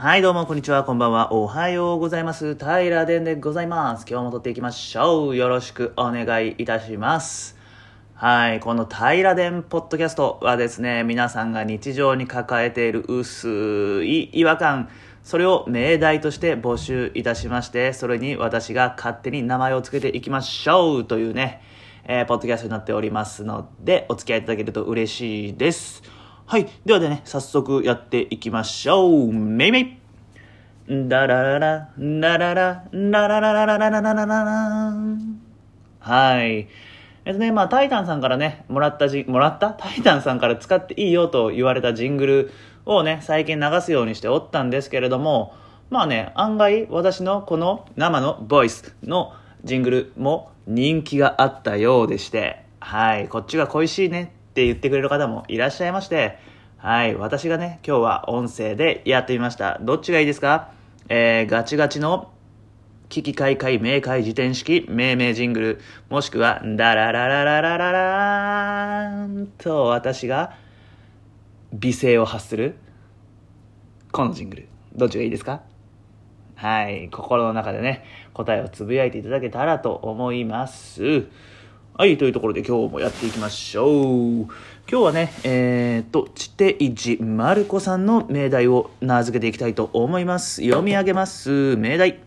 はい、どうも、こんにちは、こんばんは。おはようございます。平殿でございます。今日も撮っていきましょう。よろしくお願いいたします。はい、この平殿ポッドキャストはですね、皆さんが日常に抱えている薄い違和感、それを命題として募集いたしまして、それに私が勝手に名前を付けていきましょうというね、えーポッドキャストになっておりますので、お付き合いいただけると嬉しいです。はい。ではでね、早速やっていきましょう。めいめいダラララ、ダララ、ダラララララララララはい。えっとね、まあ、タイタンさんからね、もらったじ、もらったタイタンさんから使っていいよと言われたジングルをね、最近流すようにしておったんですけれども、まあね、案外私のこの生のボイスのジングルも人気があったようでして、はい、こっちが恋しいねって言ってくれる方もいらっしゃいまして、はい、私がね、今日は音声でやってみました。どっちがいいですか？えー、ガチガチの危機開会明快辞典式命名ジングル、もしくは、ダラララララララーンと私が美声を発する、このジングル。どっちがいいですか？はい、心の中でね、答えをつぶやいていただけたらと思います。はい、というところで今日もやっていきましょう。今日はね、えー、っと、地底寺まる子さんの命題を名付けていきたいと思います。読み上げます。命題。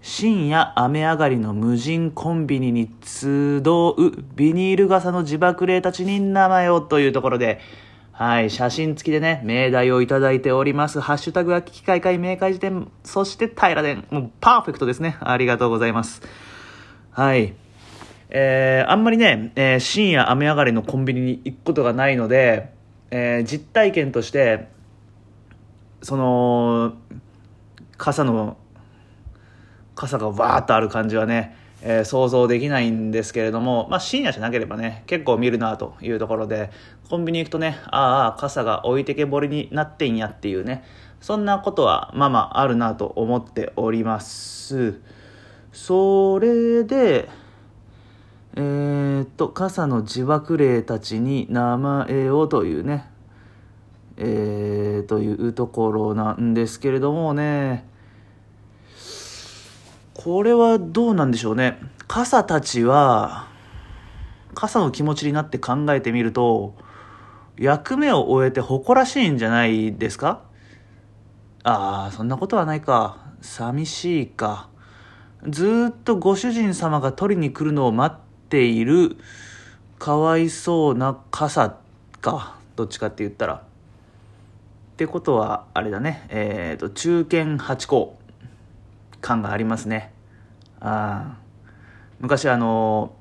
深夜雨上がりの無人コンビニに集うビニール傘の自爆霊たちに名前をというところで、はい、写真付きでね、命題をいただいております。ハッシュタグは危機開会明快辞典、そして平殿。もうパーフェクトですね。ありがとうございます。はい。えー、あんまりね、えー深夜雨上がりのコンビニに行くことがないので、えー実体験として、その、傘の、傘がわーっとある感じはね、えー想像できないんですけれども、まあ深夜じゃなければね、結構見るなというところで、コンビニ行くとね、ああ、傘が置いてけぼりになってんやっていうね、そんなことはまあまああるなと思っております。それで、えーっと、傘の自爆霊たちに名前をというね、えー、というところなんですけれどもね、これはどうなんでしょうね。傘たちは、傘の気持ちになって考えてみると、役目を終えて誇らしいんじゃないですか？ああ、そんなことはないか。寂しいか。ずっとご主人様が取りに来るのを待っている、かわいそうな傘か。どっちかって言ったら。ってことは、あれだね。えっ、と、中堅八校感がありますね。あ。昔あの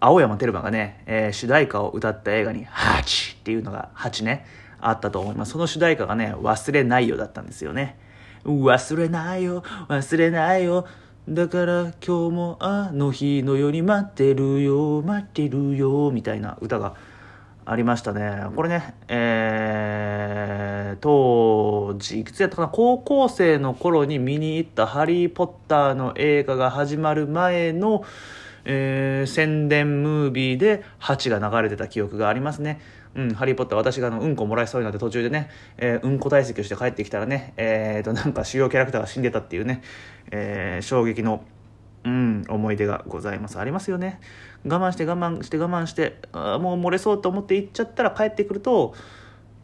青山テルマがね、えー主題歌を歌った映画に「ハチ」っていうのが8ねあったと思いますその主題歌がね「忘れないよ」だったんですよね忘れないよ忘れないよだから今日もあの日のように待ってるよ待ってるよみたいな歌がありましたねこれねえー、当時いくつやったかな？高校生の頃に見に行った「ハリー・ポッター」の映画が始まる前のえー宣伝ムービーで「ハチ」が流れてた記憶がありますね。うん、ハリー・ポッター、私があのうんこもらいそうになって途中でね、えーうんこ体積をして帰ってきたらね、えーと、なんか主要キャラクターが死んでたっていうね、えー衝撃の、うん、思い出がございます。ありますよね。我慢して我慢して我慢して、あもう漏れそうと思って行っちゃったら帰ってくると、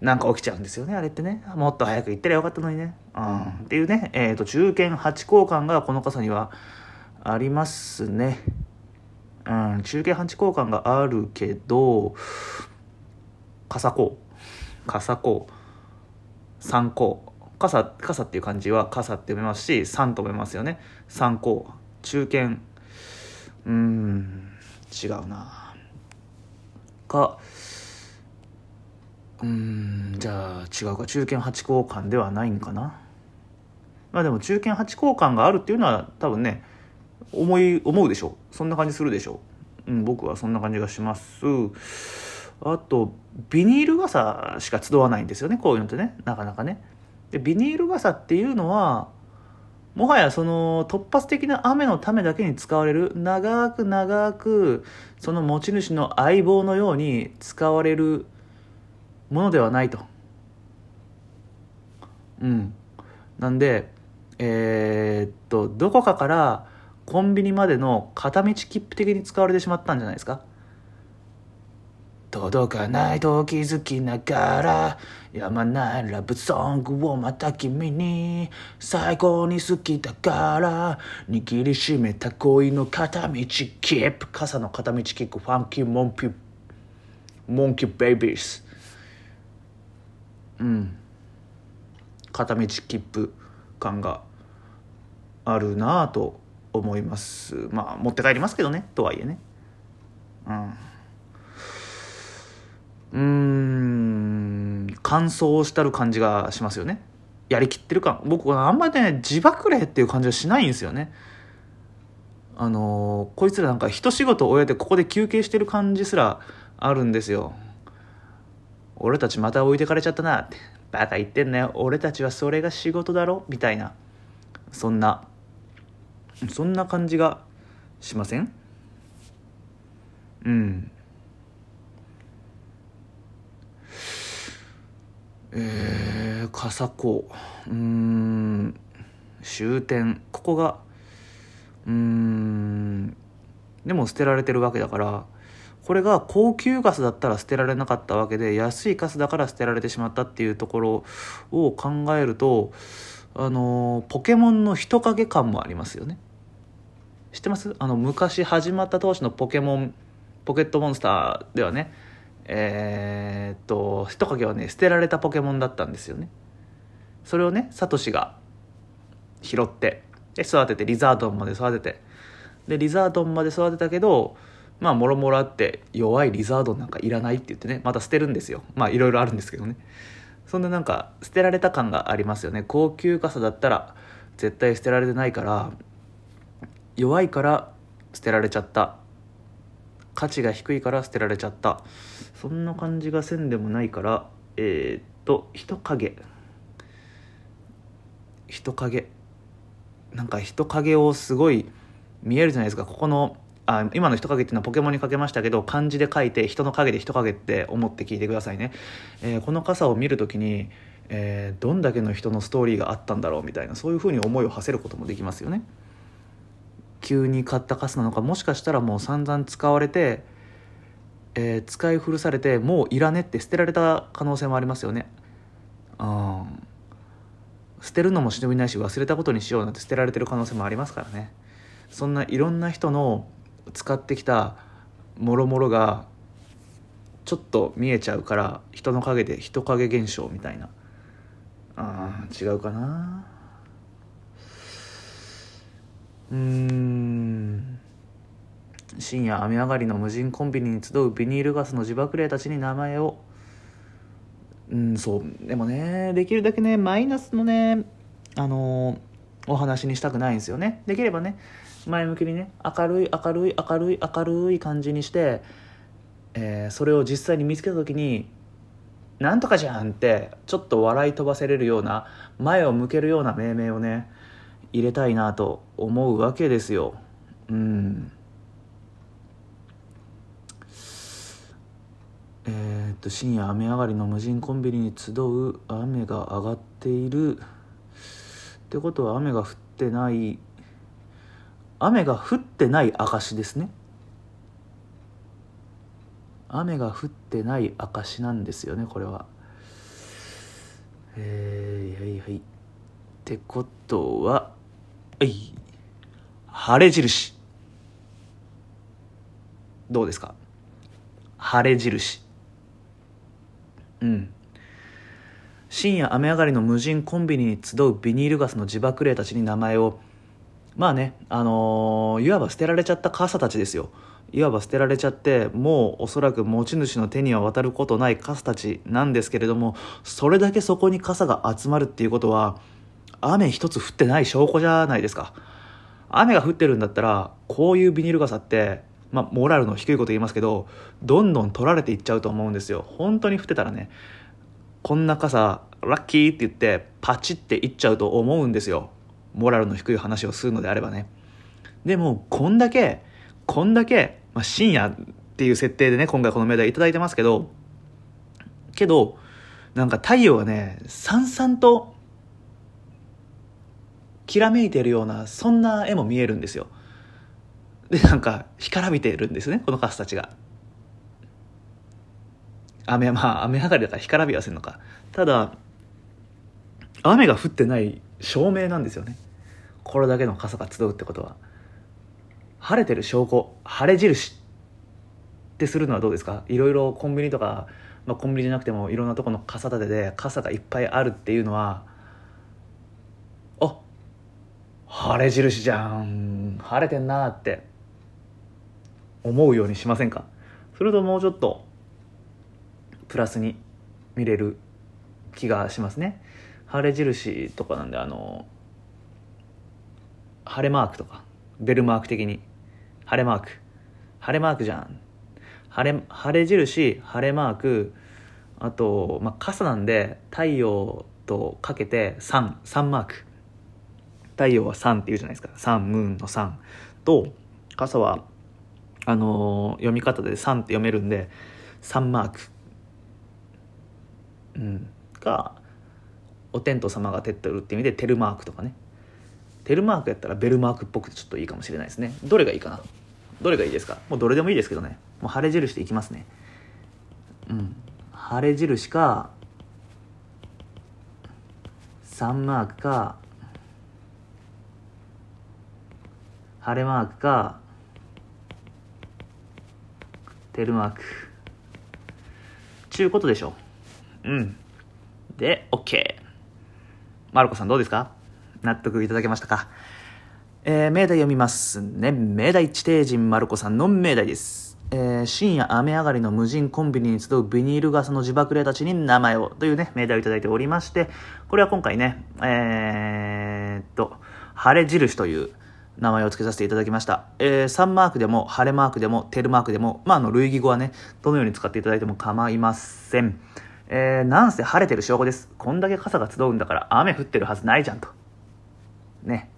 なんか起きちゃうんですよね、あれってね。もっと早く行ったらよかったのにね。うん、っていうね、えーと、中堅八交換がこの傘にはありますね。うん、中継半地交換があるけど、傘こう、傘こう、三こう、傘、傘っていう漢字は傘って読めますし、三と読めますよね。三こう、中堅、うーん、違うな。か、うーん、じゃあ違うか、中堅八交換ではないんかな。まあでも中堅八交換があるっていうのは多分ね、思い思うでしょう。そんな感じするでしょう、うん、僕はそんな感じがします。あとビニール傘しか集わないんですよねこういうのってね。なかなかね。でビニール傘っていうのはもはやその突発的な雨のためだけに使われる長く長くその持ち主の相棒のように使われるものではないと。うん。なんでえーっとどこかからコンビニまでの片道切符的に使われてしまったんじゃないですか。届かないと気づきながらやまないラブソングをまた君に最高に好きだから握りしめた恋の片道切符傘の片道キックファンキーモンキーモンキーベイビーズ。うん。片道切符感があるなぁと思います。まあ持って帰りますけどねとはいえね。うん。うーん乾燥したる感じがしますよね。やりきってる感僕はあんまりね自爆霊っていう感じはしないんですよね。あのーこいつらなんか一仕事終えてここで休憩してる感じすらあるんですよ。俺たちまた置いてかれちゃったなって。バカ言ってんなよ。俺たちはそれが仕事だろ。みたいな。そんな。そんな感じがしません？うん。えー、笠子。うん終点。ここがうんでも捨てられてるわけだからこれが高級ガスだったら捨てられなかったわけで安いガスだから捨てられてしまったっていうところを考えるとあのポケモンの人影感もありますよね。知ってます？あの昔始まった当初のポケモンポケットモンスターではねえーっと人影はね捨てられたポケモンだったんですよね。それをねサトシが拾ってで育ててリザードンまで育ててでリザードンまで育てたけどまあもろもろあって弱いリザードンなんかいらないって言ってねまた捨てるんですよ。まあいろいろあるんですけどね。そんななんか捨てられた感がありますよね。高級傘だったら絶対捨てられてないから弱いから捨てられちゃった。価値が低いから捨てられちゃった。そんな感じがせんでもないからえーっと人影。人影。なんか人影をすごい見えるじゃないですか。ここのあ今の人影っていうのはポケモンにかけましたけど漢字で書いて人の影で人影って思って聞いてくださいね、えーこの傘を見るときに、えーどんだけの人のストーリーがあったんだろうみたいなそういうふうに思いを馳せることもできますよね。急に買った傘なのかもしかしたらもう散々使われて、えー使い古されてもういらねって捨てられた可能性もありますよね。うん。捨てるのも忍びないし忘れたことにしようなんて捨てられてる可能性もありますからね。そんないろんな人の使ってきたもろもろがちょっと見えちゃうから人の影で人影現象みたいな。あ違うかな。うん。深夜雨上がりの無人コンビニに集うビニールガスの自爆霊たちに名前を。うんそう。でもねできるだけねマイナスのねあのお話にしたくないんですよね。できればね前向きにね明るい明るい明るい明るい感じにして、えーそれを実際に見つけた時に「なんとかじゃん!」ってちょっと笑い飛ばせれるような前を向けるような命名をね入れたいなと思うわけですよ。うん。えーっと深夜雨上がりの無人コンビニに集う雨が上がっている。ってことは雨が降ってない。雨が降ってない証ですね。雨が降ってない証なんですよねこれは。えー、はいはいってことははい。晴れ印。どうですか？晴れ印。うん。深夜雨上がりの無人コンビニに集うビニールガスの自爆霊たちに名前を。まあねあのーいわば捨てられちゃった傘たちですよ。いわば捨てられちゃってもうおそらく持ち主の手には渡ることない傘たちなんですけれどもそれだけそこに傘が集まるっていうことは雨一つ降ってない証拠じゃないですか。雨が降ってるんだったらこういうビニール傘ってまあモラルの低いこと言いますけどどんどん取られていっちゃうと思うんですよ。本当に降ってたらねこんな傘ラッキーって言ってパチっていっちゃうと思うんですよ。モラルの低い話をするのであればね。でもこんだけこんだけ、まあ、深夜っていう設定でね今回この命題いただいてますけどけどなんか太陽がねさんさんときらめいてるようなそんな絵も見えるんですよ。でなんか干からびてるんですねこのカスたちが。雨まあ雨上がりだから干からびはせんのか。ただ雨が降ってない証明なんですよね。これだけの傘が集うってことは。晴れてる証拠晴れ印ってするのはどうですか？いろいろコンビニとか、まあ、コンビニじゃなくてもいろんなとこの傘立てで傘がいっぱいあるっていうのはあ晴れ印じゃん。晴れてんなって。思うようにしませんか？それともうちょっとプラスに見れる気がしますね晴れ印とかなんであの晴れマークとかベルマーク的に晴れマーク晴れマークじゃん晴れ晴れ印晴れマークあと、まあ、傘なんで太陽とかけて3、3マーク。太陽は3って言うじゃないですか。3、ムーンの3。と、傘は、あの、読み方で3って読めるんで、3マーク。うん。が、お天道様が照ってるって意味で、テルマークとかね。テルマークやったらベルマークっぽくてちょっといいかもしれないですね。どれがいいかな？どれがいいですか？もうどれでもいいですけどね。もう晴れ印でいきますね。うん。晴れ印か、3マークか、晴れマークか、テルマーク。ちゅうことでしょう。ん。で、OK。マルコさんどうですか？納得いただけましたか？えー、命題読みますね。命題地底人マルコさんの命題です。えー、深夜雨上がりの無人コンビニに集うビニール傘の自爆霊たちに名前をというね、命題をいただいておりまして、これは今回ね、えー、っと、晴れ印という名前を付けさせていただきました。えー、サンマークでも、晴れマークでも、テルマークでも、まあ、あの、類義語はね、どのように使っていただいても構いません。えー、なんせ晴れてる証拠です。こんだけ傘が集うんだから雨降ってるはずないじゃんと。ね。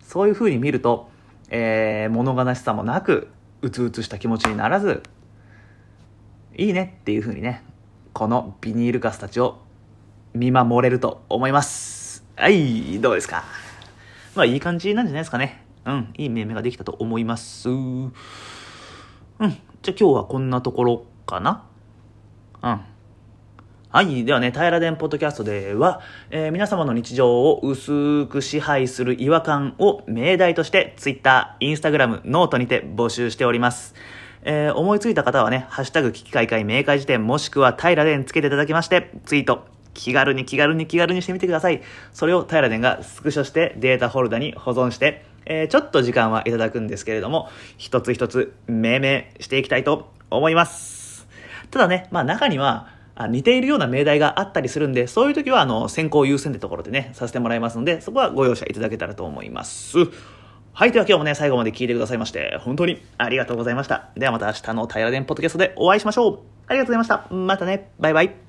そういう風に見ると、えー、物悲しさもなく、うつうつした気持ちにならず、いいねっていう風にね、このビニールガスたちを見守れると思います。はい、どうですか？まあいい感じなんじゃないですかね。うん、いい命名ができたと思います。うん、じゃあ今日はこんなところかなうん。はい。ではね、タイラデンポッドキャストでは、えー、皆様の日常を薄く支配する違和感を命題として、Twitter、Instagram、 note にて募集しております。えー、思いついた方はね、ハッシュタグ奇奇怪怪明解事典もしくはタイラデンつけていただきまして、ツイート、気軽に気軽に気軽にしてみてください。それをタイラデンがスクショしてデータフォルダに保存して、えー、ちょっと時間はいただくんですけれども、一つ一つ命名していきたいと思います。ただね、まあ中には、似ているような命題があったりするんで、そういう時は、あの、先行優先ってところでね、させてもらいますので、そこはご容赦いただけたらと思います。はい、では今日もね、最後まで聞いてくださいまして、本当にありがとうございました。ではまた明日の平ら電ポッドキャストでお会いしましょう。ありがとうございました。またね。バイバイ。